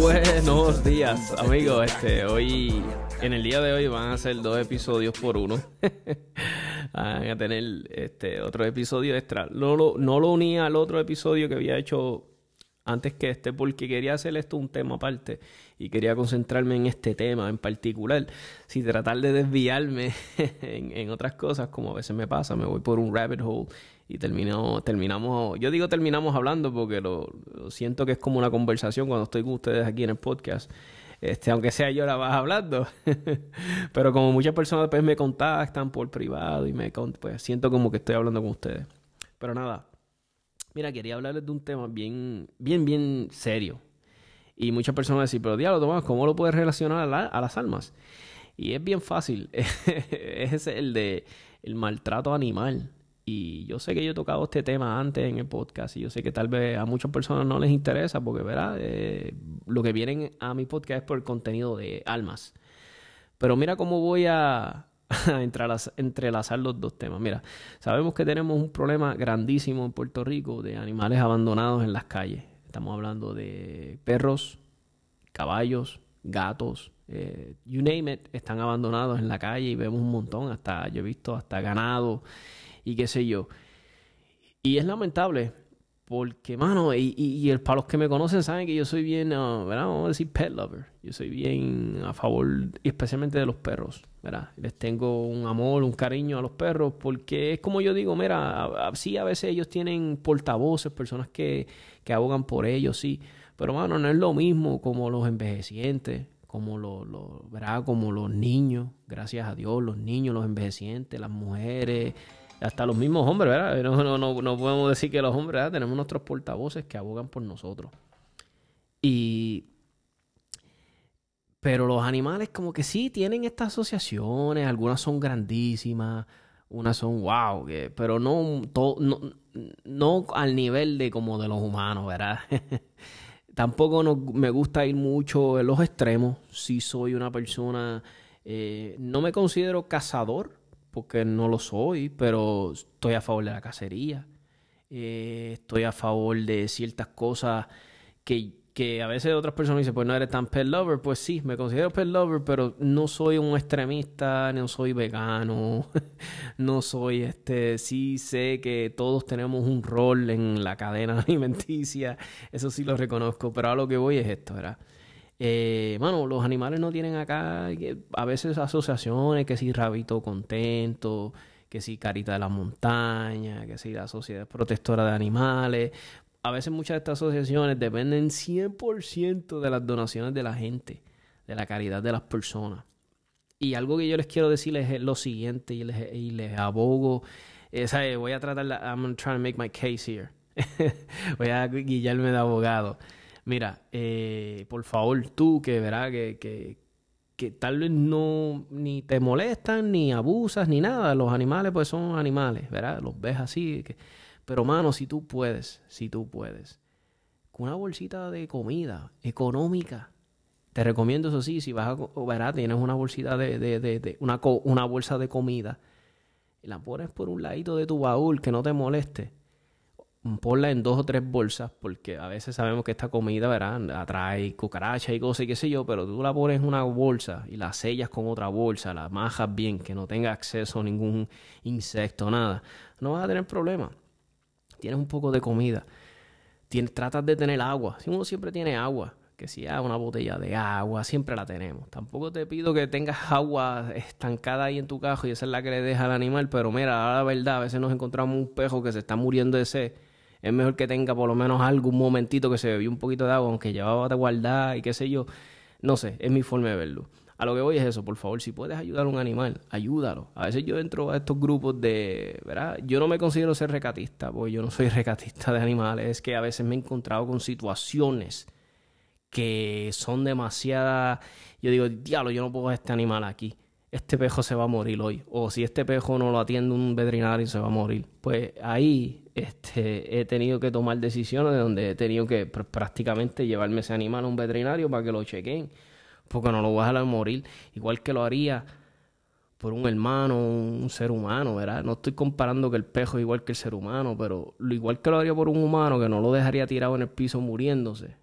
Buenos días, amigos. Este, hoy, en el día de hoy van a ser dos episodios por uno. van a tener este otro episodio extra. No lo, no lo uní al otro episodio que había hecho antes que este, porque quería hacer esto un tema aparte y quería concentrarme en este tema en particular, sin tratar de desviarme en, otras cosas, como a veces me pasa, me voy por un rabbit hole y termino, terminamos, yo digo terminamos hablando porque lo, siento que es como una conversación cuando estoy con ustedes aquí en el podcast. Este, aunque sea yo la vas hablando. Pero como muchas personas pues me contactan por privado y me pues siento como que estoy hablando con ustedes. Pero nada, Mira, quería hablarles de un tema bien, bien, bien serio. Y muchas personas dicen, pero diablo, Tomás, ¿cómo lo puedes relacionar a, las almas? Y es bien fácil. es el de el maltrato animal. Y yo sé que yo he tocado este tema antes en el podcast y yo sé que tal vez a muchas personas no les interesa porque, ¿verdad? Eh, lo que vienen a mi podcast es por el contenido de almas. Pero mira cómo voy a, entrelazar los dos temas. Mira, sabemos que tenemos un problema grandísimo en Puerto Rico de animales abandonados en las calles. Estamos hablando de perros, caballos, gatos, eh, you name it, están abandonados en la calle y vemos un montón, hasta yo he visto hasta ganado y qué sé yo. Y es lamentable porque, mano, y, el, para los que me conocen saben que yo soy bien, uh. Vamos a decir pet lover. Yo soy bien a favor, especialmente de los perros, ¿verdad? Les tengo un amor, un cariño a los perros porque es como yo digo, mira, sí, a veces ellos tienen portavoces, personas que, que abogan por ellos, sí. Pero, mano, no es lo mismo como los envejecientes, como los, los, ¿verdad? Como los niños, gracias a Dios, los niños, los envejecientes, las mujeres hasta los mismos hombres, ¿verdad? No, no, no, podemos decir que los hombres, ¿verdad? Tenemos nuestros portavoces que abogan por nosotros. Y... Pero los animales como que sí tienen estas asociaciones, algunas son grandísimas, unas son wow, pero no, no, no al nivel de como de los humanos, ¿verdad? Tampoco me gusta ir mucho en los extremos. Sí soy una persona, eh, no me considero cazador, porque no lo soy, pero estoy a favor de la cacería. Eh, estoy a favor de ciertas cosas que, que, a veces otras personas dicen, pues no eres tan pet lover. Pues sí, me considero pet lover, pero no soy un extremista, no soy vegano, no soy este, sí sé que todos tenemos un rol en la cadena alimenticia, eso sí lo reconozco, pero a lo que voy es esto, ¿verdad? Eh, bueno, los animales no tienen acá a veces asociaciones, que si Rabito Contento, que si Carita de la Montaña, que si la Sociedad Protectora de Animales. A veces muchas de estas asociaciones dependen 100% de las donaciones de la gente, de la caridad de las personas. Y algo que yo les quiero decirles es lo siguiente y les, y les abogo. Eh, voy a tratar, I'm trying to make my case here. voy a guiarme de abogado. Mira, eh, por favor, tú que verás que, que, tal vez no ni te molestan, ni abusas, ni nada. Los animales, pues son animales, ¿verdad? Los ves así. Pero, mano, si tú puedes, si tú puedes, con una bolsita de comida económica, te recomiendo eso sí, si vas a, verás, tienes una bolsita de, de, de, una, una bolsa de comida, la pones por un ladito de tu baúl que no te moleste ponla en dos o tres bolsas, porque a veces sabemos que esta comida, ¿verdad? Atrae cucarachas y cosas y qué sé yo, pero tú la pones en una bolsa y la sellas con otra bolsa, la majas bien, que no tenga acceso a ningún insecto, nada, no vas a tener problema. Tienes un poco de comida, tienes, tratas de tener agua, si uno siempre tiene agua, que si hay una botella de agua, siempre la tenemos. Tampoco te pido que tengas agua estancada ahí en tu cajo y esa es la que le deja al animal, pero mira, la verdad, a veces nos encontramos un pejo que se está muriendo de sed es mejor que tenga por lo menos algún momentito que se bebió un poquito de agua, aunque llevaba de guardar y qué sé yo. No sé, es mi forma de verlo. A lo que voy es eso, por favor, si puedes ayudar a un animal, ayúdalo. A veces yo entro a estos grupos de, ¿verdad? Yo no me considero ser recatista, porque yo no soy recatista de animales, es que a veces me he encontrado con situaciones que son demasiadas, yo digo, diablo, yo no puedo este animal aquí. Este pejo se va a morir hoy. O si este pejo no lo atiende un veterinario, se va a morir. Pues ahí este, he tenido que tomar decisiones de donde he tenido que prácticamente llevarme ese animal a un veterinario para que lo chequen, porque no lo voy a dejar morir, igual que lo haría por un hermano, un ser humano, ¿verdad? No estoy comparando que el pejo es igual que el ser humano, pero lo igual que lo haría por un humano, que no lo dejaría tirado en el piso muriéndose,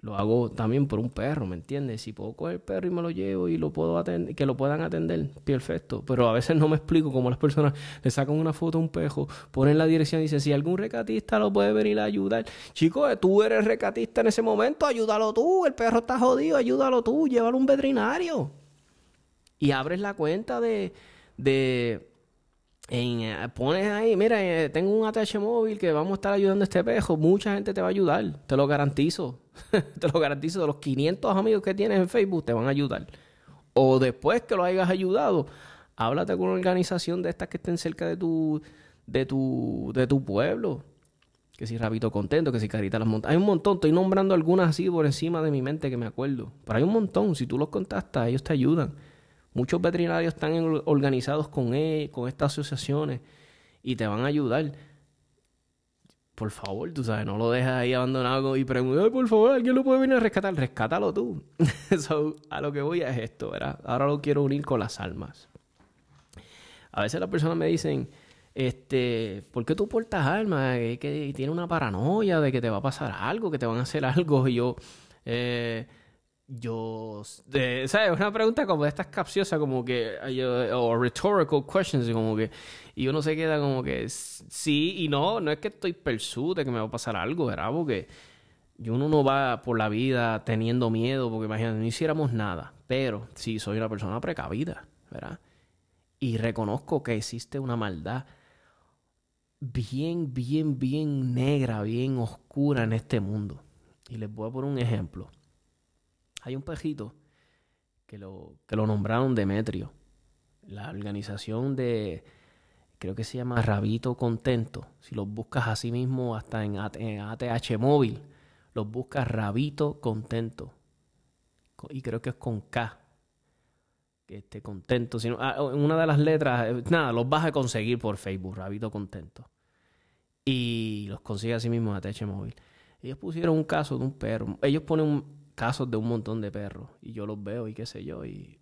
lo hago también por un perro, ¿me entiendes? Si puedo coger el perro y me lo llevo y lo puedo atender, que lo puedan atender, perfecto. Pero a veces no me explico cómo las personas le sacan una foto a un pejo, ponen la dirección y dicen, si algún recatista lo puede venir a ayudar. Chico, tú eres recatista en ese momento, ayúdalo tú, el perro está jodido, ayúdalo tú, llévalo a un veterinario. Y abres la cuenta de, de en, eh, pones ahí, mira, eh, tengo un ATH móvil que vamos a estar ayudando a este pejo. Mucha gente te va a ayudar, te lo garantizo. te lo garantizo. De los 500 amigos que tienes en Facebook, te van a ayudar. O después que lo hayas ayudado, háblate con una organización de estas que estén cerca de tu, de tu, de tu pueblo. Que si Rabito Contento, que si Carita las Montañas. Hay un montón, estoy nombrando algunas así por encima de mi mente que me acuerdo. Pero hay un montón, si tú los contactas, ellos te ayudan. Muchos veterinarios están organizados con, e, con estas asociaciones y te van a ayudar. Por favor, tú sabes, no lo dejes ahí abandonado y preguntas, por favor, ¿alguien lo puede venir a rescatar? Rescátalo tú. a lo que voy es esto, ¿verdad? Ahora lo quiero unir con las almas. A veces las personas me dicen, este, ¿por qué tú portas almas? Que, que tiene una paranoia de que te va a pasar algo, que te van a hacer algo. Y yo, eh, yo, de, ¿sabes? Una pregunta como de estas capciosas, como que, o rhetorical questions, como que, y uno se queda como que, sí y no, no es que estoy persuado de que me va a pasar algo, ¿verdad? Porque uno no va por la vida teniendo miedo, porque imagínate, no hiciéramos nada, pero sí soy una persona precavida, ¿verdad? Y reconozco que existe una maldad bien, bien, bien negra, bien oscura en este mundo. Y les voy a poner un ejemplo hay un pejito que lo, que lo nombraron Demetrio. La organización de, creo que se llama Rabito Contento. Si los buscas así mismo, hasta en, ATH móvil, los buscas Rabito Contento. Y creo que es con K. Que esté contento. Sino, ah, una de las letras, eh, nada, los vas a conseguir por Facebook, Rabito Contento. Y los consigues así mismo en ATH móvil. Ellos pusieron un caso de un perro. Ellos ponen un, casos de un montón de perros. Y yo los veo y qué sé yo. Y,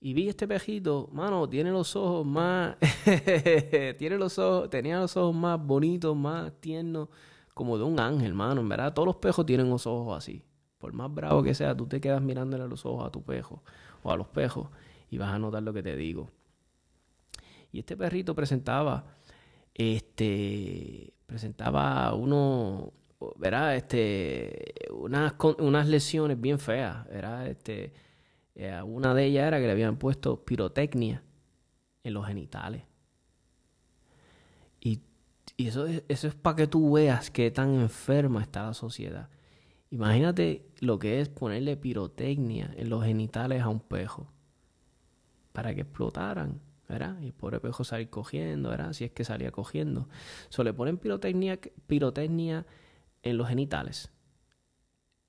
y vi este pejito, mano, tiene los ojos más. tiene los ojos, tenía los ojos más bonitos, más tiernos, como de un ángel, mano. En verdad, todos los pejos tienen los ojos así. Por más bravo que sea, tú te quedas mirándole los ojos a tu pejo o a los pejos y vas a notar lo que te digo. Y este perrito presentaba, este, presentaba uno, verá, este, unas, unas lesiones bien feas, era este, eh, una de ellas era que le habían puesto pirotecnia en los genitales. Y, y eso, es, eso es para que tú veas qué tan enferma está la sociedad. Imagínate lo que es ponerle pirotecnia en los genitales a un pejo para que explotaran, ¿verdad? Y el pobre pejo salir cogiendo, ¿verdad? Si es que salía cogiendo. So, le ponen pirotecnia, pirotecnia en los genitales.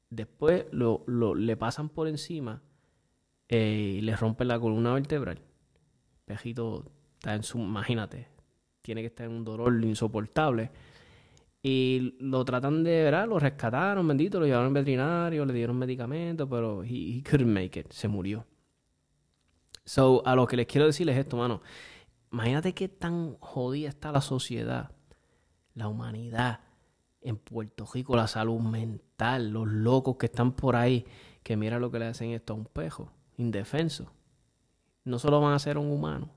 Después lo, le pasan por encima eh, y le rompen la columna vertebral. Pejito está en su, imagínate, tiene que estar en un dolor insoportable. Y lo tratan de, ¿verdad? Lo rescataron, bendito, lo llevaron al veterinario, le dieron medicamentos, pero he, he couldn't make it, se murió. So, a lo que les quiero decir es esto, mano. Imagínate qué tan jodida está la sociedad, la humanidad, en Puerto Rico, la salud mental, los locos que están por ahí, que mira lo que le hacen esto a un pejo, indefenso. No solo van a ser un humano.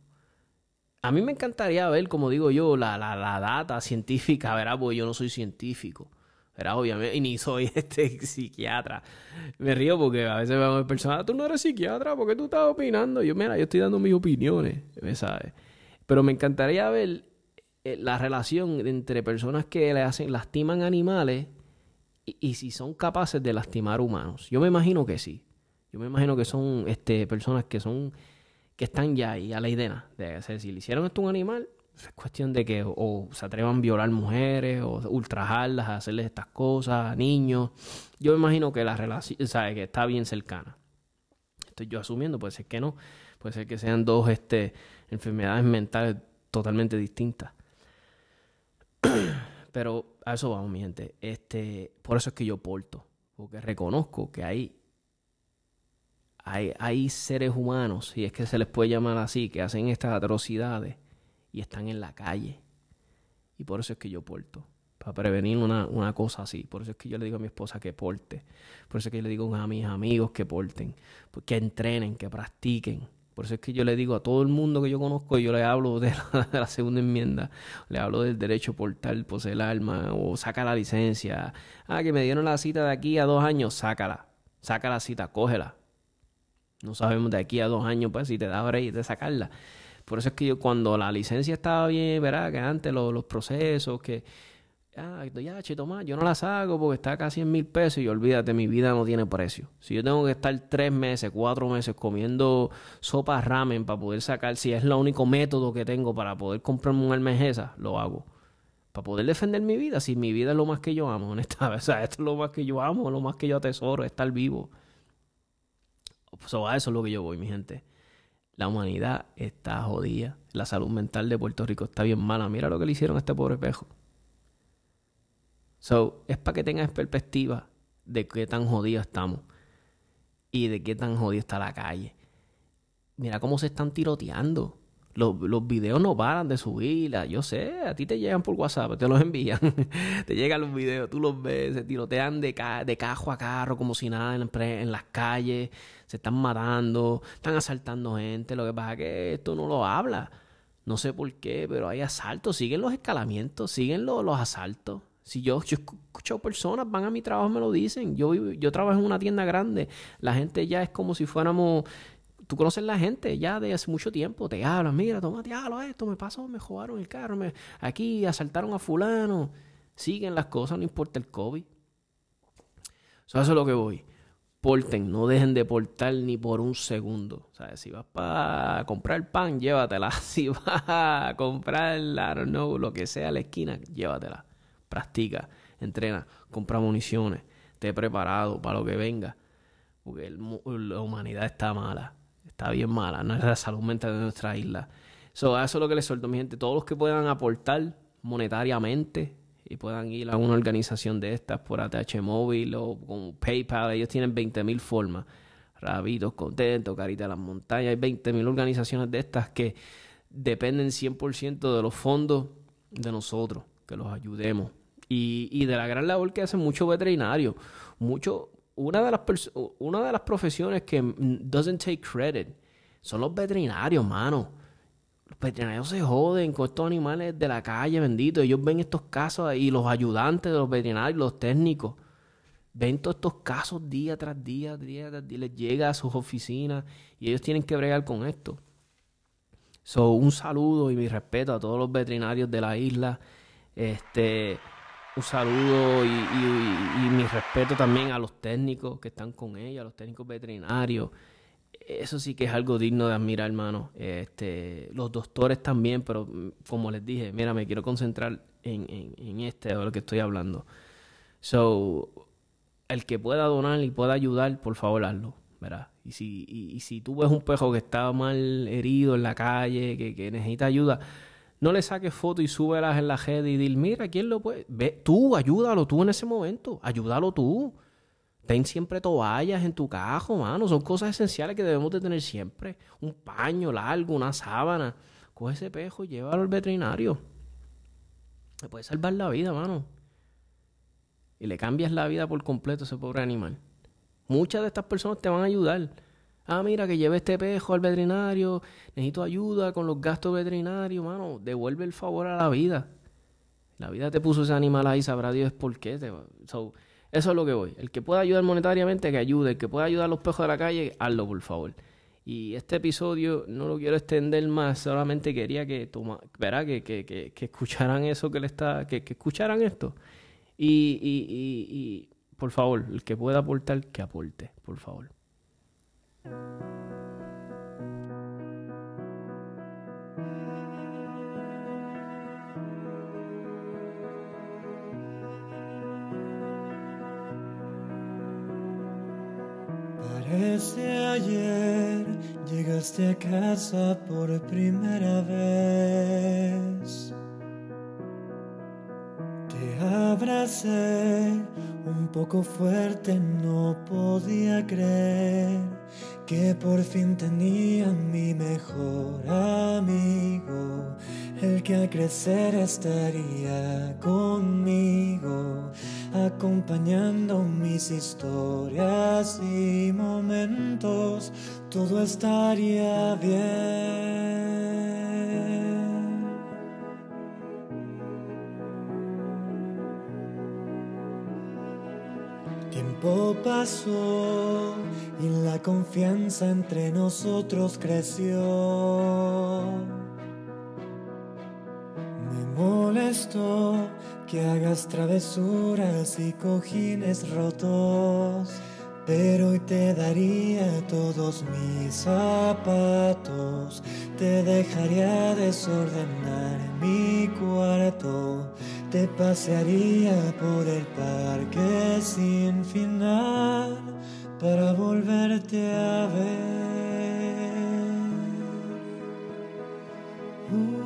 A mí me encantaría ver, como digo yo, la, la, la data científica, ¿verdad? Porque yo no soy científico, ¿verdad? Obviamente, y ni soy este psiquiatra. Me río porque a veces vemos personas, tú no eres psiquiatra, porque tú estás opinando? Yo, mira, yo estoy dando mis opiniones, ¿sabes? Pero me encantaría ver eh, la relación entre personas que le hacen, lastiman animales y, si son capaces de lastimar humanos. Yo me imagino que sí. Yo me imagino que son este, personas que son que están ya ahí a la idea de hacer. Si le hicieron esto a un animal, es cuestión de que o se atrevan a violar mujeres o ultrajarlas, a hacerles estas cosas niños. Yo me imagino que la relación, sabe que está bien cercana. Estoy yo asumiendo, puede ser que no, puede ser que sean dos este, enfermedades mentales totalmente distintas. Pero a eso vamos, mi gente. Este, por eso es que yo porto. Porque reconozco que hay, hay, hay seres humanos, si es que se les puede llamar así, que hacen estas atrocidades y están en la calle. Y por eso es que yo porto. para prevenir una, una, cosa así. Por eso es que yo le digo a mi esposa que porte. Por eso es que yo le digo a mis amigos que porten, que entrenen, que practiquen. Por eso es que yo le digo a todo el mundo que yo conozco, yo le hablo de la, segunda enmienda, le hablo del derecho a portar, poseer el arma, o saca la licencia. Ah, que me dieron la cita de aquí a dos años, sácala. Saca la cita, cógela. No sabemos de aquí a dos años, pues, si te da break de sacarla. Por eso es que yo, cuando la licencia estaba bien, ¿verdad? Que antes los, los procesos, que ah, ya, chito más, yo no la saco porque está casi en mil pesos y olvídate, mi vida no tiene precio. Si yo tengo que estar tres meses, cuatro meses comiendo sopa ramen para poder sacar, si es el único método que tengo para poder comprarme un almejeza, lo hago. Para poder defender mi vida, si mi vida es lo más que yo amo, honestamente. O sea, esto es lo más que yo amo, lo más que yo atesoro, estar vivo. A eso es lo que yo voy, mi gente. La humanidad está jodida. La salud mental de Puerto Rico está bien mala. Mira lo que le hicieron a este pobre pejo. So, es para que tengas perspectiva de qué tan jodidos estamos y de qué tan jodida está la calle. Mira cómo se están tiroteando. Los, los, videos no paran de subirla. Yo sé, a ti te llegan por WhatsApp, te los envían. te llegan los videos, tú los ves, se tirotean de, de cajo a carro como si nada en, en, las calles, se están matando, están asaltando gente. Lo que pasa es que esto no lo habla. No sé por qué, pero hay asaltos, siguen los escalamientos, siguen los asaltos. Si yo, yo escucho personas, van a mi trabajo, me lo dicen. Yo, yo trabajo en una tienda grande. La gente ya es como si fuéramos. Tú conoces la gente ya de hace mucho tiempo. Te hablan, mira, toma diablo esto, me pasó, me jugaron el carro, me, aquí asaltaron a Fulano. Siguen las cosas, no importa el COVID. eso es lo que voy. Porten, no dejen de portar ni por un segundo. Sea, si vas para comprar pan, llévatela. Si vas a comprar, I don't know, lo que sea a la esquina, llévatela practica, entrena, compra municiones, esté preparado para lo que venga. Porque la humanidad está mala, está bien mala, no es la salud mental de nuestra isla. eso es lo que les suelto, mi gente. Todos los que puedan aportar monetariamente y puedan ir a una organización de estas por ATH Móvil o con PayPal, ellos tienen 20.000 formas. Rabitos contentos, Carita de las Montañas, hay 20.000 organizaciones de estas que dependen 100% de los fondos de nosotros, que los ayudemos y, de la gran labor que hacen muchos veterinarios. Mucho, una, de las una de las profesiones que doesn't take credit son los veterinarios, mano. Los veterinarios se joden con estos animales de la calle, bendito. Ellos ven estos casos y los ayudantes de los veterinarios, los técnicos, ven todos estos casos día tras día, día tras día, les llega a sus oficinas y ellos tienen que bregar con esto. So, un saludo y mi respeto a todos los veterinarios de la isla. Este, un saludo y, mi respeto también a los técnicos que están con ella, a los técnicos veterinarios. Eso sí que es algo digno de admirar, hermano. Este, los doctores también, pero mm, como les dije, mira, me quiero concentrar en, en, este de lo que estoy hablando. So, el que pueda donar y pueda ayudar, por favor, hazlo, ¿verdad? Y si, y, si tú ves un pejo que está mal herido en la calle, que, que necesita ayuda, no le saques fotos y súbelas en la red y dile, mira, ¿quién lo puede? Ve, tú, ayúdalo tú en ese momento, ayúdalo tú. Ten siempre toallas en tu cajo, mano. Son cosas esenciales que debemos de tener siempre. Un paño largo, una sábana. Coge ese pejo y llévalo al veterinario. Le puede salvar la vida, mano. Y le cambias la vida por completo a ese pobre animal. Muchas de estas personas te van a ayudar. Ah, mira, que lleve este pejo al veterinario, necesito ayuda con los gastos veterinarios, mano, devuelve el favor a la vida. La vida te puso ese animal ahí, sabrá Dios por qué. eso es lo que voy. El que pueda ayudar monetariamente, que ayude. El que pueda ayudar a los pejos de la calle, hazlo, por favor. Y este episodio no lo quiero extender más, solamente quería que, toma, verá, que, que, que, que, escucharan eso que le está, que, que escucharan esto. Y, y, y, y, por favor, el que pueda aportar, que aporte, por favor. Parece ayer llegaste a casa por primera vez. Te abracé un poco fuerte, no podía creer que por fin tenía mi mejor amigo, el que al crecer estaría conmigo, acompañando mis historias y momentos, todo estaría bien. Tiempo pasó y la confianza entre nosotros creció. Me molestó que hagas travesuras y cojines rotos, pero hoy te daría todos mis zapatos, te dejaría desordenar mi cuarto te pasearía por el parque sin final para volverte a ver. Uh.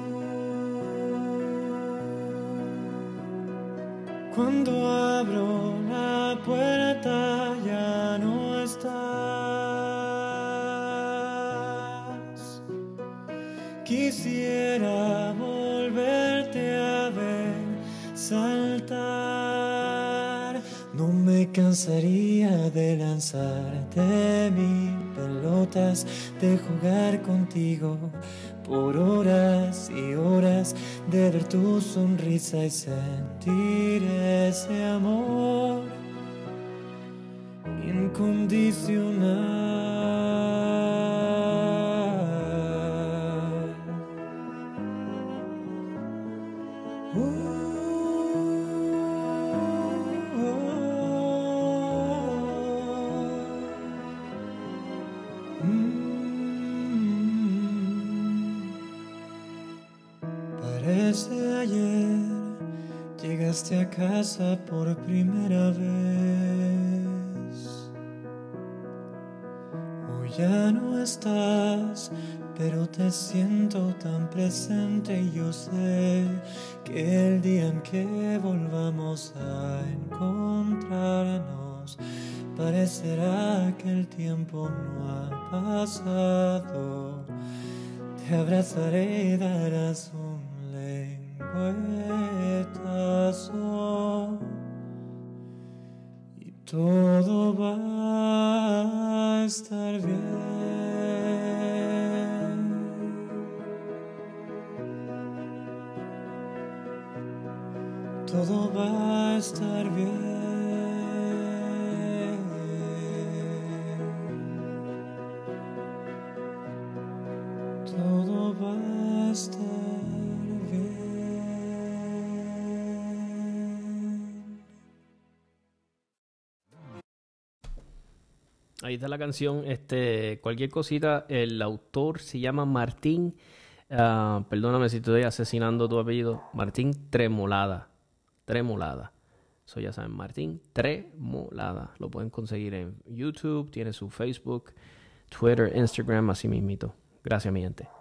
cuando abro la puerta ya no estás. Quisiera cansaría de lanzarte mis pelotas, de jugar contigo por horas y horas, de ver tu sonrisa y sentir ese amor incondicional. Casa por primera vez. Hoy ya no estás, pero te siento tan presente y yo sé que el día en que volvamos a encontrarnos, parecerá que el tiempo no ha pasado. Te abrazaré y darás un y todo va a estar bien. Todo va a estar bien. Todo va a estar La canción. Este, cualquier cosita, el autor se llama Martín. ah, perdóname si estoy asesinando tu apellido. Martín Tremolada. Tremolada. Eso ya saben, Martín Tremolada. Lo pueden conseguir en YouTube, tiene su Facebook, Twitter, Instagram, así mismito. Gracias, mi gente.